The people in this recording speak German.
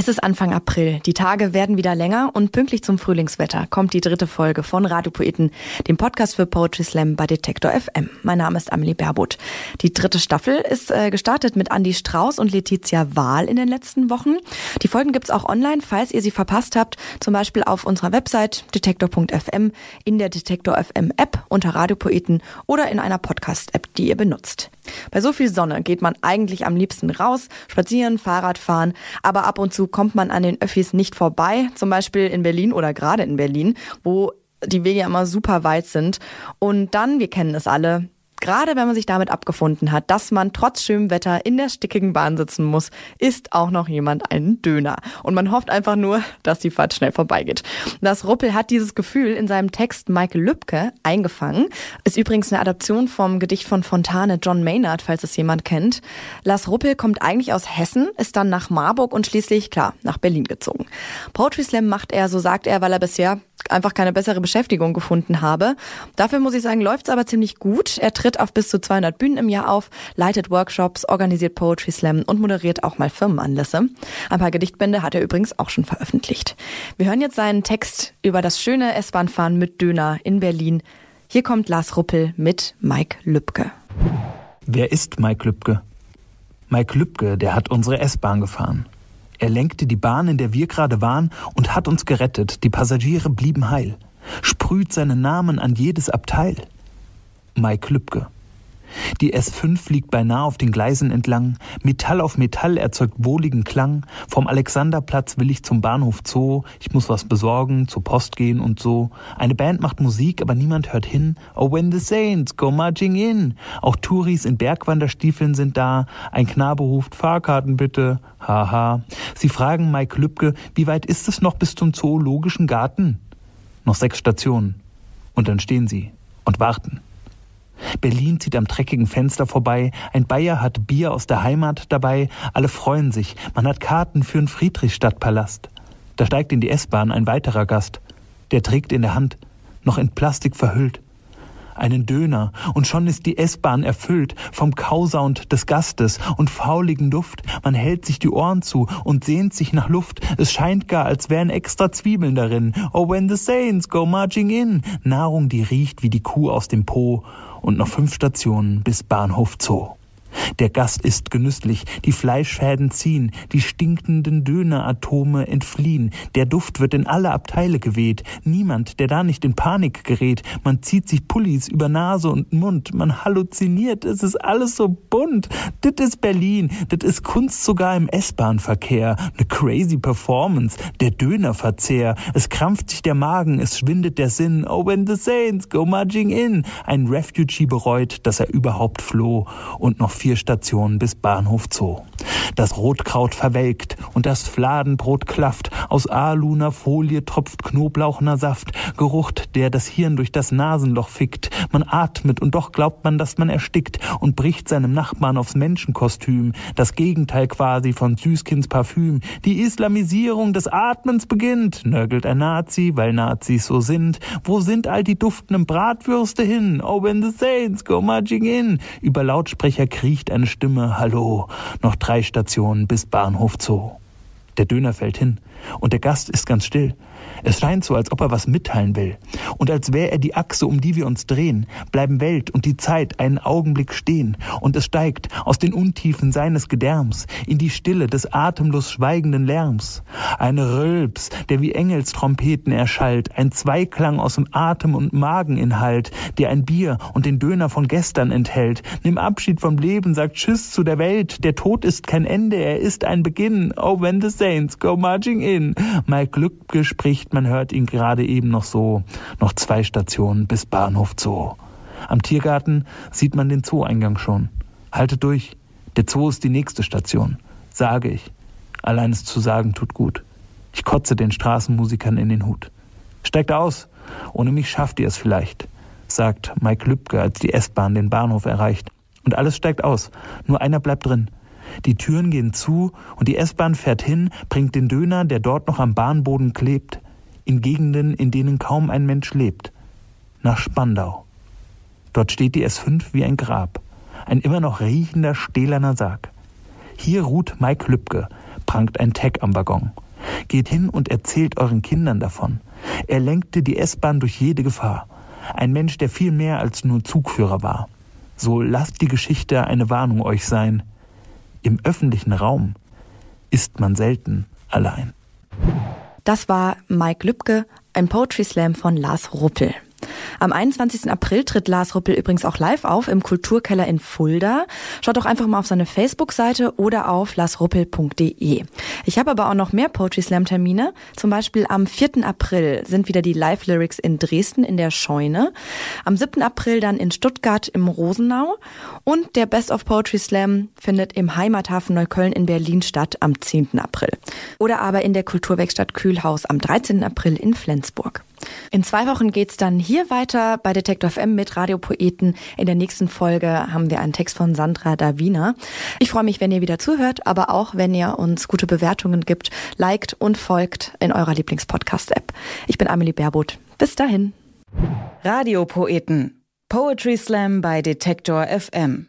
Es ist Anfang April. Die Tage werden wieder länger und pünktlich zum Frühlingswetter kommt die dritte Folge von Radiopoeten, dem Podcast für Poetry Slam bei Detektor FM. Mein Name ist Amelie Berbot. Die dritte Staffel ist äh, gestartet mit Andy Strauß und Letizia Wahl in den letzten Wochen. Die Folgen gibt's auch online, falls ihr sie verpasst habt, zum Beispiel auf unserer Website detektor.fm, in der Detektor FM App unter Radiopoeten oder in einer Podcast-App, die ihr benutzt. Bei so viel Sonne geht man eigentlich am liebsten raus, spazieren, Fahrrad fahren, aber ab und zu kommt man an den Öffis nicht vorbei, zum Beispiel in Berlin oder gerade in Berlin, wo die Wege immer super weit sind. Und dann, wir kennen es alle, Gerade wenn man sich damit abgefunden hat, dass man trotz schönem Wetter in der stickigen Bahn sitzen muss, isst auch noch jemand einen Döner. Und man hofft einfach nur, dass die Fahrt schnell vorbeigeht. Das Ruppel hat dieses Gefühl in seinem Text Michael Lübke eingefangen. Ist übrigens eine Adaption vom Gedicht von Fontane John Maynard, falls es jemand kennt. Lars Ruppel kommt eigentlich aus Hessen, ist dann nach Marburg und schließlich, klar, nach Berlin gezogen. Poetry Slam macht er, so sagt er, weil er bisher einfach keine bessere Beschäftigung gefunden habe. Dafür muss ich sagen, läuft's aber ziemlich gut. Er tritt auf bis zu 200 Bühnen im Jahr auf, leitet Workshops, organisiert Poetry Slam und moderiert auch mal Firmenanlässe. Ein paar Gedichtbände hat er übrigens auch schon veröffentlicht. Wir hören jetzt seinen Text über das schöne S-Bahn-Fahren mit Döner in Berlin. Hier kommt Lars Ruppel mit Mike Lübke. Wer ist Mike Lübke? Mike Lübke, der hat unsere S-Bahn gefahren. Er lenkte die Bahn, in der wir gerade waren, und hat uns gerettet. Die Passagiere blieben heil. Sprüht seinen Namen an jedes Abteil. Mike Lübke. Die S5 fliegt beinahe auf den Gleisen entlang. Metall auf Metall erzeugt wohligen Klang. Vom Alexanderplatz will ich zum Bahnhof Zoo. Ich muss was besorgen, zur Post gehen und so. Eine Band macht Musik, aber niemand hört hin. Oh, when the Saints go marching in. Auch Touris in Bergwanderstiefeln sind da. Ein Knabe ruft Fahrkarten bitte. Haha. Sie fragen Mike Lübke, wie weit ist es noch bis zum Zoologischen Garten? Noch sechs Stationen. Und dann stehen sie und warten. Berlin zieht am dreckigen Fenster vorbei, ein Bayer hat Bier aus der Heimat dabei, alle freuen sich, man hat Karten für den Friedrichstadtpalast. Da steigt in die S-Bahn ein weiterer Gast, der trägt in der Hand, noch in Plastik verhüllt, einen Döner, und schon ist die S-Bahn erfüllt vom Kausound des Gastes und fauligen Duft. Man hält sich die Ohren zu und sehnt sich nach Luft. Es scheint gar, als wären extra Zwiebeln darin. Oh, when the saints go marching in. Nahrung, die riecht wie die Kuh aus dem Po und noch fünf Stationen bis Bahnhof Zoo. Der Gast ist genüsslich, die Fleischfäden ziehen, die stinkenden Döneratome entfliehen, der Duft wird in alle Abteile geweht, niemand, der da nicht in Panik gerät, man zieht sich Pullis über Nase und Mund, man halluziniert, es ist alles so bunt, dit ist Berlin, dit ist Kunst sogar im S-Bahn-Verkehr, ne crazy Performance, der Dönerverzehr, es krampft sich der Magen, es schwindet der Sinn, oh when the saints go marching in, ein Refugee bereut, dass er überhaupt floh. Und noch vier Stationen bis Bahnhof Zoo. Das Rotkraut verwelkt und das Fladenbrot klafft. Aus Aluner Folie tropft Knoblauchner Saft. Geruch, der das Hirn durch das Nasenloch fickt. Man atmet und doch glaubt man, dass man erstickt und bricht seinem Nachbarn aufs Menschenkostüm. Das Gegenteil quasi von Süßkinds Parfüm. Die Islamisierung des Atmens beginnt, nörgelt ein Nazi, weil Nazis so sind. Wo sind all die duftenden Bratwürste hin? Oh, when the saints go marching in. Über Lautsprecher kriecht eine Stimme. Hallo. Noch drei Stationen bis Bahnhof Zoo. Der Döner fällt hin und der Gast ist ganz still. Es scheint so, als ob er was mitteilen will. Und als wäre er die Achse, um die wir uns drehen, bleiben Welt und die Zeit einen Augenblick stehen. Und es steigt aus den Untiefen seines Gedärms in die Stille des atemlos schweigenden Lärms. Ein Rülps, der wie Engelstrompeten erschallt, ein Zweiklang aus dem Atem- und Mageninhalt, der ein Bier und den Döner von gestern enthält. Nimm Abschied vom Leben, sagt Tschüss zu der Welt. Der Tod ist kein Ende, er ist ein Beginn. Oh, when the saints go marching in. Mein Glück spricht man hört ihn gerade eben noch so, noch zwei Stationen bis Bahnhof Zoo. Am Tiergarten sieht man den Zoo-Eingang schon. Haltet durch, der Zoo ist die nächste Station, sage ich. Allein es zu sagen tut gut. Ich kotze den Straßenmusikern in den Hut. Steigt aus, ohne mich schafft ihr es vielleicht, sagt Mike Lübke, als die S-Bahn den Bahnhof erreicht. Und alles steigt aus, nur einer bleibt drin. Die Türen gehen zu und die S-Bahn fährt hin, bringt den Döner, der dort noch am Bahnboden klebt, in Gegenden, in denen kaum ein Mensch lebt, nach Spandau. Dort steht die S5 wie ein Grab. Ein immer noch riechender stählerner Sarg. Hier ruht Mike Lübke, prangt ein Tag am Waggon. Geht hin und erzählt euren Kindern davon. Er lenkte die S-Bahn durch jede Gefahr. Ein Mensch, der viel mehr als nur Zugführer war. So lasst die Geschichte eine Warnung euch sein. Im öffentlichen Raum ist man selten allein. Das war Mike Lübke, ein Poetry Slam von Lars Ruppel. Am 21. April tritt Lars Ruppel übrigens auch live auf im Kulturkeller in Fulda. Schaut doch einfach mal auf seine Facebook-Seite oder auf larsruppel.de. Ich habe aber auch noch mehr Poetry Slam Termine. Zum Beispiel am 4. April sind wieder die Live-Lyrics in Dresden in der Scheune. Am 7. April dann in Stuttgart im Rosenau. Und der Best of Poetry Slam findet im Heimathafen Neukölln in Berlin statt am 10. April. Oder aber in der Kulturwerkstatt Kühlhaus am 13. April in Flensburg. In zwei Wochen geht's dann hier weiter bei Detektor FM mit Radiopoeten. In der nächsten Folge haben wir einen Text von Sandra Davina. Ich freue mich, wenn ihr wieder zuhört, aber auch, wenn ihr uns gute Bewertungen gibt, liked und folgt in eurer Lieblingspodcast-App. Ich bin Amelie Baerboth. Bis dahin. Radiopoeten. Poetry Slam bei Detektor FM.